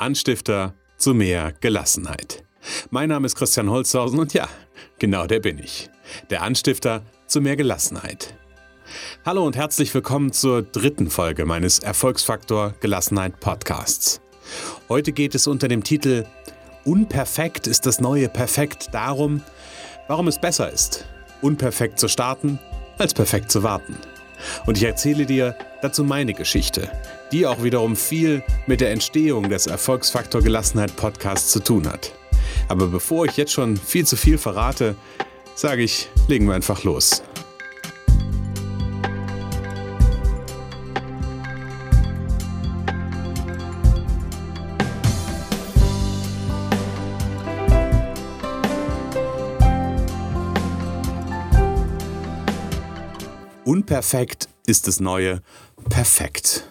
Anstifter zu mehr Gelassenheit. Mein Name ist Christian Holzhausen und ja, genau der bin ich. Der Anstifter zu mehr Gelassenheit. Hallo und herzlich willkommen zur dritten Folge meines Erfolgsfaktor Gelassenheit Podcasts. Heute geht es unter dem Titel Unperfekt ist das neue Perfekt darum, warum es besser ist, unperfekt zu starten, als perfekt zu warten. Und ich erzähle dir dazu meine Geschichte, die auch wiederum viel mit der Entstehung des Erfolgsfaktor Gelassenheit Podcasts zu tun hat. Aber bevor ich jetzt schon viel zu viel verrate, sage ich, legen wir einfach los. Unperfekt ist das neue Perfekt.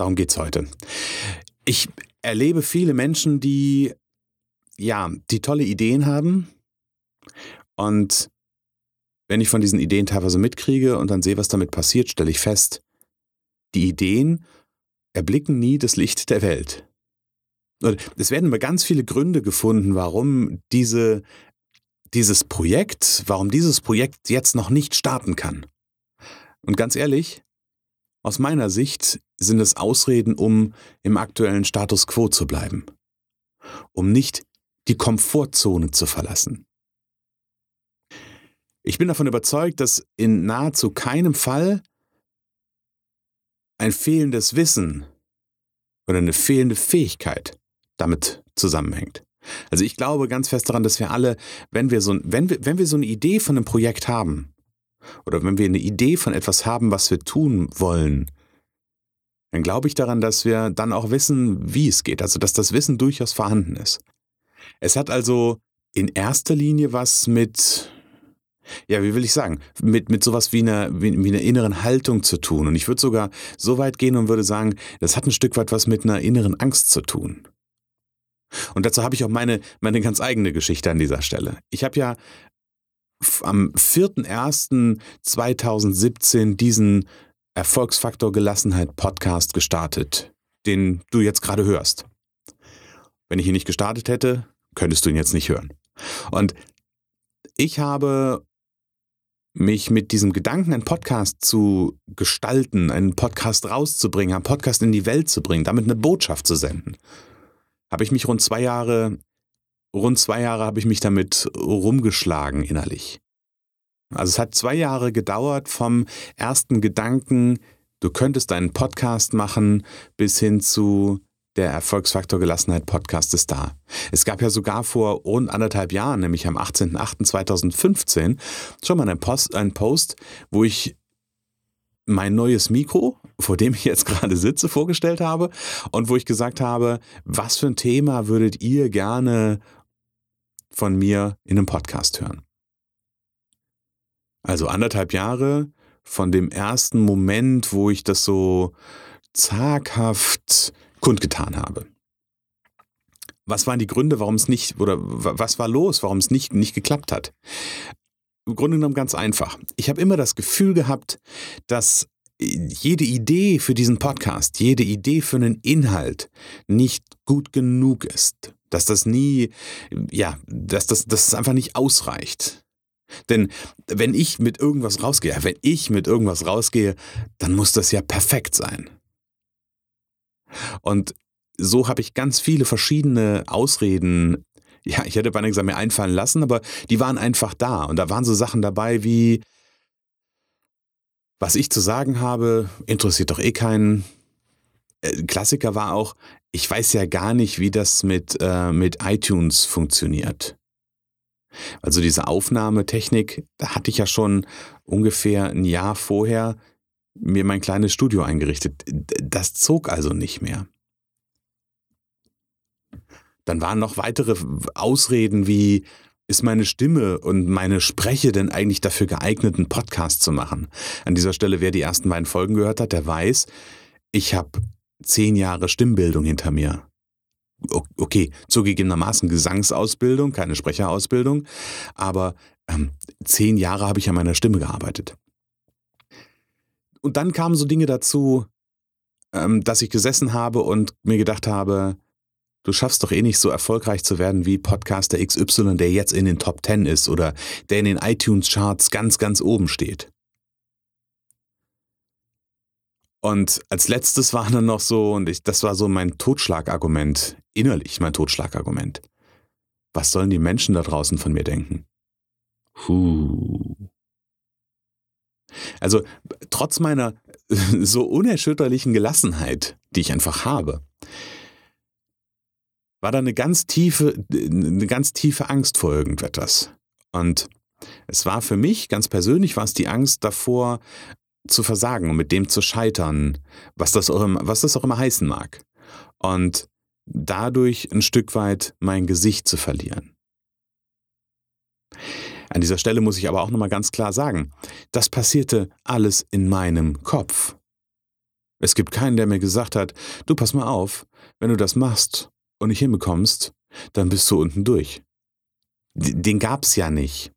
Darum geht es heute. Ich erlebe viele Menschen, die ja, die tolle Ideen haben und wenn ich von diesen Ideen teilweise mitkriege und dann sehe, was damit passiert, stelle ich fest, die Ideen erblicken nie das Licht der Welt. Es werden immer ganz viele Gründe gefunden, warum diese, dieses Projekt, warum dieses Projekt jetzt noch nicht starten kann. Und ganz ehrlich, aus meiner Sicht sind es Ausreden, um im aktuellen Status quo zu bleiben, um nicht die Komfortzone zu verlassen. Ich bin davon überzeugt, dass in nahezu keinem Fall ein fehlendes Wissen oder eine fehlende Fähigkeit damit zusammenhängt. Also ich glaube ganz fest daran, dass wir alle, wenn wir so, wenn wir, wenn wir so eine Idee von einem Projekt haben, oder wenn wir eine Idee von etwas haben, was wir tun wollen, dann glaube ich daran, dass wir dann auch wissen, wie es geht, also dass das Wissen durchaus vorhanden ist. Es hat also in erster Linie was mit, ja, wie will ich sagen, mit, mit sowas wie einer, wie, wie einer inneren Haltung zu tun. Und ich würde sogar so weit gehen und würde sagen, das hat ein Stück weit was mit einer inneren Angst zu tun. Und dazu habe ich auch meine, meine ganz eigene Geschichte an dieser Stelle. Ich habe ja am 4.1.2017 diesen Erfolgsfaktor Gelassenheit Podcast gestartet, den du jetzt gerade hörst. Wenn ich ihn nicht gestartet hätte, könntest du ihn jetzt nicht hören. Und ich habe mich mit diesem Gedanken, einen Podcast zu gestalten, einen Podcast rauszubringen, einen Podcast in die Welt zu bringen, damit eine Botschaft zu senden, habe ich mich rund zwei Jahre rund zwei Jahre habe ich mich damit rumgeschlagen innerlich. Also es hat zwei Jahre gedauert vom ersten Gedanken, du könntest einen Podcast machen, bis hin zu der Erfolgsfaktor Gelassenheit Podcast ist da. Es gab ja sogar vor rund anderthalb Jahren, nämlich am 18.08.2015, schon mal einen Post, einen Post, wo ich mein neues Mikro, vor dem ich jetzt gerade sitze, vorgestellt habe und wo ich gesagt habe, was für ein Thema würdet ihr gerne von mir in einem Podcast hören. Also anderthalb Jahre von dem ersten Moment, wo ich das so zaghaft kundgetan habe. Was waren die Gründe, warum es nicht, oder was war los, warum es nicht, nicht geklappt hat? Im Grunde genommen ganz einfach. Ich habe immer das Gefühl gehabt, dass jede Idee für diesen Podcast, jede Idee für einen Inhalt nicht gut genug ist dass das nie, ja, dass das, dass es einfach nicht ausreicht. Denn wenn ich mit irgendwas rausgehe, wenn ich mit irgendwas rausgehe, dann muss das ja perfekt sein. Und so habe ich ganz viele verschiedene Ausreden, ja, ich hätte beinahe gesagt, mir einfallen lassen, aber die waren einfach da. Und da waren so Sachen dabei wie, was ich zu sagen habe, interessiert doch eh keinen. Äh, Klassiker war auch, ich weiß ja gar nicht, wie das mit, äh, mit iTunes funktioniert. Also diese Aufnahmetechnik, da hatte ich ja schon ungefähr ein Jahr vorher mir mein kleines Studio eingerichtet. Das zog also nicht mehr. Dann waren noch weitere Ausreden wie, ist meine Stimme und meine Spreche denn eigentlich dafür geeignet, einen Podcast zu machen? An dieser Stelle, wer die ersten beiden Folgen gehört hat, der weiß, ich habe zehn Jahre Stimmbildung hinter mir. Okay, zugegebenermaßen Gesangsausbildung, keine Sprecherausbildung, aber ähm, zehn Jahre habe ich an meiner Stimme gearbeitet. Und dann kamen so Dinge dazu, ähm, dass ich gesessen habe und mir gedacht habe, du schaffst doch eh nicht so erfolgreich zu werden wie Podcaster XY, der jetzt in den Top 10 ist oder der in den iTunes-Charts ganz, ganz oben steht. Und als letztes war dann noch so, und ich, das war so mein Totschlagargument, innerlich mein Totschlagargument. Was sollen die Menschen da draußen von mir denken? Puh. Also trotz meiner so unerschütterlichen Gelassenheit, die ich einfach habe, war da eine ganz tiefe, eine ganz tiefe Angst vor irgendetwas. Und es war für mich, ganz persönlich, war es die Angst davor, zu versagen und mit dem zu scheitern, was das auch immer, was das auch immer heißen mag. Und dadurch ein Stück weit mein Gesicht zu verlieren. An dieser Stelle muss ich aber auch nochmal ganz klar sagen, das passierte alles in meinem Kopf. Es gibt keinen, der mir gesagt hat, du pass mal auf, wenn du das machst und nicht hinbekommst, dann bist du unten durch. Den gab's ja nicht.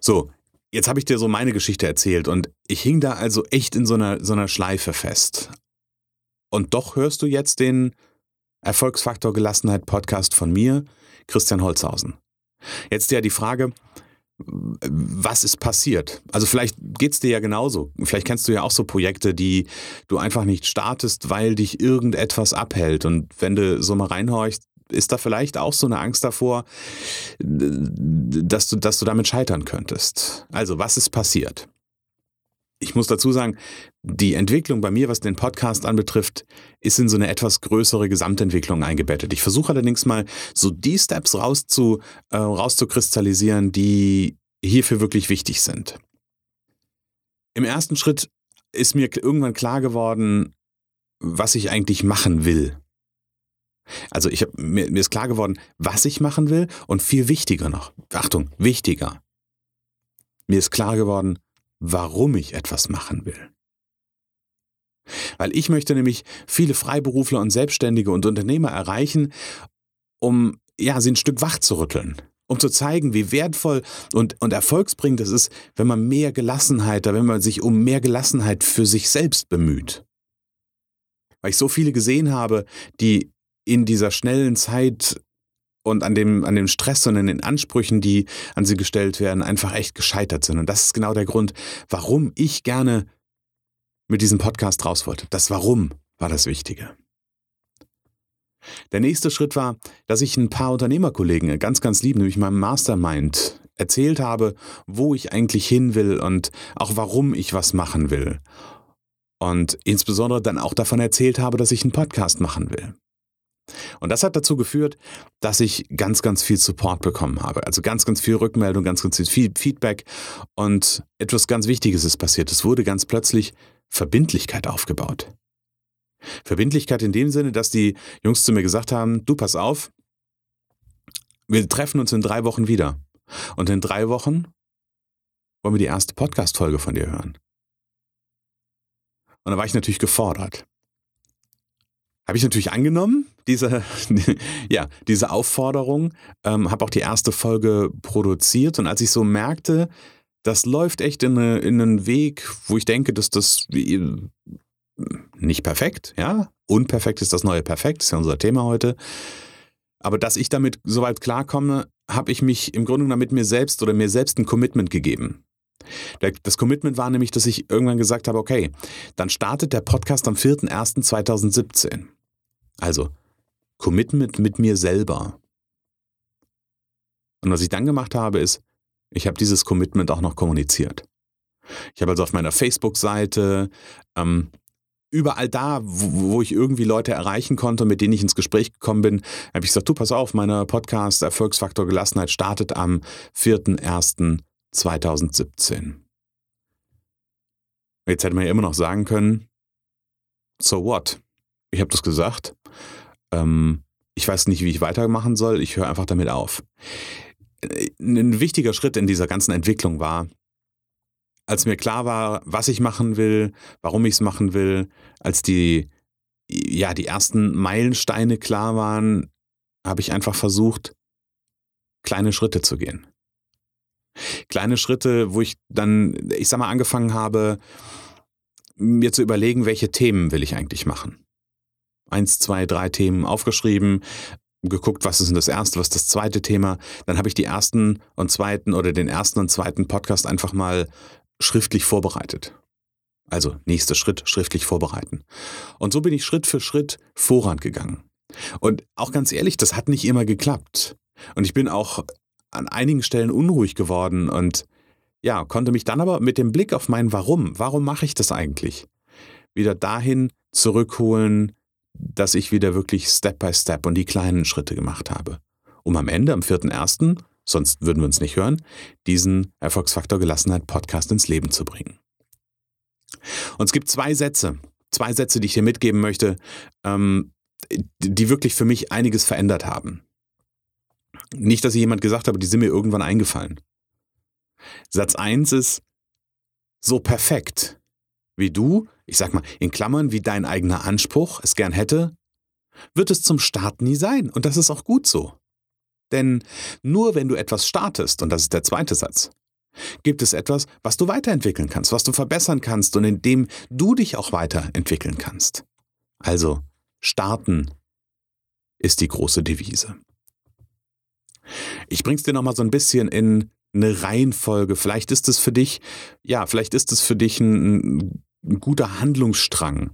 So, jetzt habe ich dir so meine Geschichte erzählt und ich hing da also echt in so einer, so einer Schleife fest. Und doch hörst du jetzt den Erfolgsfaktor Gelassenheit Podcast von mir, Christian Holzhausen. Jetzt ja die Frage, was ist passiert? Also vielleicht geht es dir ja genauso. Vielleicht kennst du ja auch so Projekte, die du einfach nicht startest, weil dich irgendetwas abhält. Und wenn du so mal reinhorchst, ist da vielleicht auch so eine Angst davor, dass du, dass du damit scheitern könntest. Also, was ist passiert? Ich muss dazu sagen, die Entwicklung bei mir, was den Podcast anbetrifft, ist in so eine etwas größere Gesamtentwicklung eingebettet. Ich versuche allerdings mal so die Steps rauszu, äh, rauszukristallisieren, die hierfür wirklich wichtig sind. Im ersten Schritt ist mir irgendwann klar geworden, was ich eigentlich machen will. Also ich hab, mir, mir ist klar geworden, was ich machen will und viel wichtiger noch, Achtung, wichtiger. Mir ist klar geworden, warum ich etwas machen will. Weil ich möchte nämlich viele Freiberufler und Selbstständige und Unternehmer erreichen, um ja, sie ein Stück wach zu rütteln, um zu zeigen, wie wertvoll und, und erfolgsbringend es ist, wenn man mehr Gelassenheit, wenn man sich um mehr Gelassenheit für sich selbst bemüht. Weil ich so viele gesehen habe, die in dieser schnellen Zeit und an dem, an dem Stress und an den Ansprüchen, die an sie gestellt werden, einfach echt gescheitert sind. Und das ist genau der Grund, warum ich gerne mit diesem Podcast raus wollte. Das Warum war das Wichtige. Der nächste Schritt war, dass ich ein paar Unternehmerkollegen ganz, ganz lieb, nämlich meinem Mastermind, erzählt habe, wo ich eigentlich hin will und auch warum ich was machen will. Und insbesondere dann auch davon erzählt habe, dass ich einen Podcast machen will. Und das hat dazu geführt, dass ich ganz, ganz viel Support bekommen habe. Also ganz, ganz viel Rückmeldung, ganz, ganz viel Feedback. Und etwas ganz Wichtiges ist passiert. Es wurde ganz plötzlich Verbindlichkeit aufgebaut. Verbindlichkeit in dem Sinne, dass die Jungs zu mir gesagt haben, du pass auf, wir treffen uns in drei Wochen wieder. Und in drei Wochen wollen wir die erste Podcast-Folge von dir hören. Und da war ich natürlich gefordert. Habe ich natürlich angenommen, diese, ja, diese Aufforderung, ähm, habe auch die erste Folge produziert und als ich so merkte, das läuft echt in, in einen Weg, wo ich denke, dass das nicht perfekt, ja, unperfekt ist das neue Perfekt, ist ja unser Thema heute. Aber dass ich damit soweit klarkomme, habe ich mich im Grunde genommen mit mir selbst oder mir selbst ein Commitment gegeben. Das Commitment war nämlich, dass ich irgendwann gesagt habe, okay, dann startet der Podcast am 4.1.2017. Also Commitment mit mir selber. Und was ich dann gemacht habe, ist, ich habe dieses Commitment auch noch kommuniziert. Ich habe also auf meiner Facebook-Seite, ähm, überall da, wo, wo, ich irgendwie Leute erreichen konnte, mit denen ich ins Gespräch gekommen bin, habe ich gesagt, du pass auf, meine Podcast Erfolgsfaktor Gelassenheit startet am 4.1.2017. Jetzt hätte man ja immer noch sagen können, so what? Ich habe das gesagt ähm, ich weiß nicht, wie ich weitermachen soll, ich höre einfach damit auf. Äh, ein wichtiger Schritt in dieser ganzen Entwicklung war, als mir klar war, was ich machen will, warum ich es machen will, als die, ja, die ersten Meilensteine klar waren, habe ich einfach versucht, kleine Schritte zu gehen. Kleine Schritte, wo ich dann, ich sag mal, angefangen habe, mir zu überlegen, welche Themen will ich eigentlich machen. Eins, zwei, drei Themen aufgeschrieben, geguckt, was ist denn das erste, was ist das zweite Thema. Dann habe ich die ersten und zweiten oder den ersten und zweiten Podcast einfach mal schriftlich vorbereitet. Also nächster Schritt, schriftlich vorbereiten. Und so bin ich Schritt für Schritt vorangegangen. Und auch ganz ehrlich, das hat nicht immer geklappt. Und ich bin auch an einigen Stellen unruhig geworden und ja, konnte mich dann aber mit dem Blick auf mein Warum, warum mache ich das eigentlich, wieder dahin zurückholen, dass ich wieder wirklich Step by Step und die kleinen Schritte gemacht habe, um am Ende, am 4.1., sonst würden wir uns nicht hören, diesen Erfolgsfaktor Gelassenheit Podcast ins Leben zu bringen. Und es gibt zwei Sätze, zwei Sätze, die ich dir mitgeben möchte, ähm, die wirklich für mich einiges verändert haben. Nicht, dass ich jemand gesagt habe, die sind mir irgendwann eingefallen. Satz 1 ist, so perfekt wie du, ich sag mal in Klammern, wie dein eigener Anspruch es gern hätte, wird es zum Start nie sein. Und das ist auch gut so. Denn nur wenn du etwas startest, und das ist der zweite Satz, gibt es etwas, was du weiterentwickeln kannst, was du verbessern kannst und in dem du dich auch weiterentwickeln kannst. Also, starten ist die große Devise. Ich bring's dir nochmal so ein bisschen in eine Reihenfolge. Vielleicht ist es für dich, ja, vielleicht ist es für dich ein, ein guter Handlungsstrang.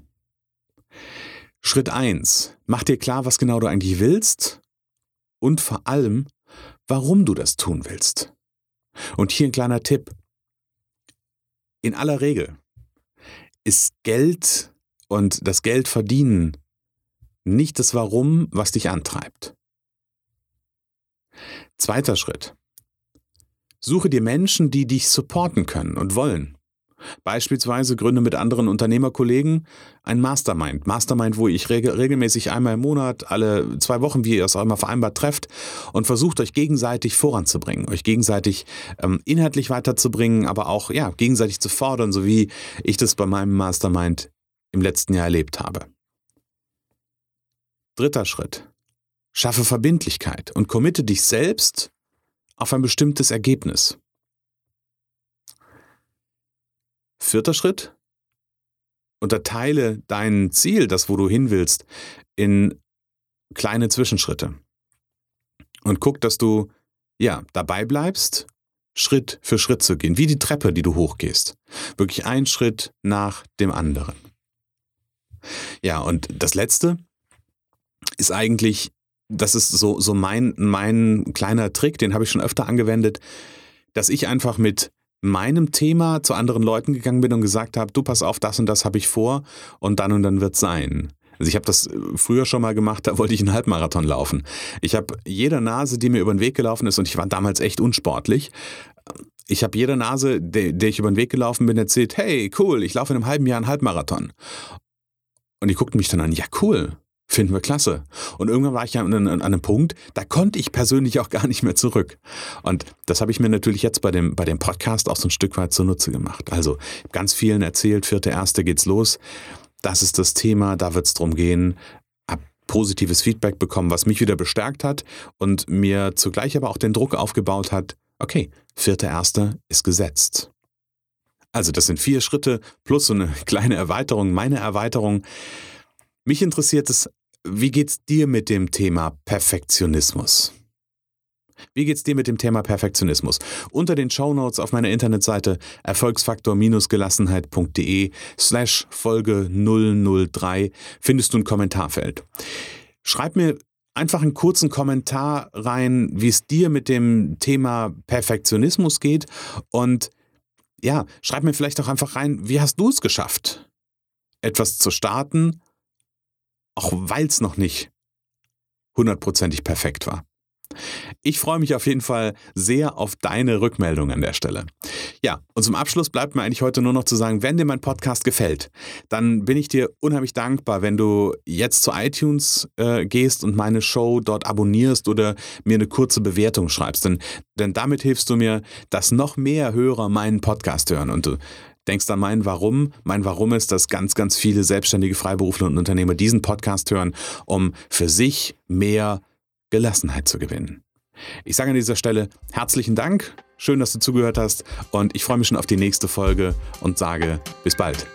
Schritt eins: Mach dir klar, was genau du eigentlich willst und vor allem, warum du das tun willst. Und hier ein kleiner Tipp. In aller Regel ist Geld und das Geld verdienen nicht das Warum, was dich antreibt. Zweiter Schritt. Suche dir Menschen, die dich supporten können und wollen. Beispielsweise gründe mit anderen Unternehmerkollegen ein Mastermind. Mastermind, wo ich regel regelmäßig einmal im Monat, alle zwei Wochen, wie ihr es auch immer vereinbart trefft und versucht euch gegenseitig voranzubringen, euch gegenseitig ähm, inhaltlich weiterzubringen, aber auch ja, gegenseitig zu fordern, so wie ich das bei meinem Mastermind im letzten Jahr erlebt habe. Dritter Schritt. Schaffe Verbindlichkeit und committe dich selbst auf ein bestimmtes Ergebnis. Vierter Schritt. Unterteile dein Ziel, das wo du hin willst, in kleine Zwischenschritte. Und guck, dass du ja dabei bleibst, Schritt für Schritt zu gehen, wie die Treppe, die du hochgehst. Wirklich ein Schritt nach dem anderen. Ja, und das letzte ist eigentlich, das ist so, so mein, mein kleiner Trick, den habe ich schon öfter angewendet, dass ich einfach mit meinem Thema zu anderen Leuten gegangen bin und gesagt habe, du pass auf, das und das habe ich vor und dann und dann wird sein. Also ich habe das äh, früher schon mal gemacht, da wollte ich einen Halbmarathon laufen. Ich habe jeder Nase, die mir über den Weg gelaufen ist, und ich war damals echt unsportlich, ich habe jeder Nase, der, der ich über den Weg gelaufen bin, erzählt, hey, cool, ich laufe in einem halben Jahr einen Halbmarathon. Und die guckten mich dann an, ja, cool. Finden wir klasse. Und irgendwann war ich ja an, an, einem Punkt, da konnte ich persönlich auch gar nicht mehr zurück. Und das habe ich mir natürlich jetzt bei dem, bei dem Podcast auch so ein Stück weit zunutze gemacht. Also ganz vielen erzählt, vierte, erste geht's los. Das ist das Thema, da wird es drum gehen. Hab positives Feedback bekommen, was mich wieder bestärkt hat und mir zugleich aber auch den Druck aufgebaut hat, okay, vierte, erste ist gesetzt. Also das sind vier Schritte plus so eine kleine Erweiterung, meine Erweiterung. Mich interessiert es, wie geht's dir mit dem Thema Perfektionismus? Wie geht's dir mit dem Thema Perfektionismus? Unter den Shownotes auf meiner Internetseite erfolgsfaktor-gelassenheit.de slash Folge 003 findest du ein Kommentarfeld. Schreib mir einfach einen kurzen Kommentar rein, wie es dir mit dem Thema Perfektionismus geht und ja, schreib mir vielleicht auch einfach rein, wie hast du es geschafft, etwas zu starten auch weil es noch nicht hundertprozentig perfekt war. Ich freue mich auf jeden Fall sehr auf deine Rückmeldung an der Stelle. Ja, und zum Abschluss bleibt mir eigentlich heute nur noch zu sagen, wenn dir mein Podcast gefällt, dann bin ich dir unheimlich dankbar, wenn du jetzt zu iTunes äh, gehst und meine Show dort abonnierst oder mir eine kurze Bewertung schreibst. Denn, denn damit hilfst du mir, dass noch mehr Hörer meinen Podcast hören. Und du denkst an mein Warum. Mein Warum ist, dass ganz, ganz viele selbstständige Freiberufler und Unternehmer diesen Podcast hören, um für sich mehr Gelassenheit zu gewinnen. Ich sage an dieser Stelle herzlichen Dank, schön, dass du zugehört hast und ich freue mich schon auf die nächste Folge und sage bis bald.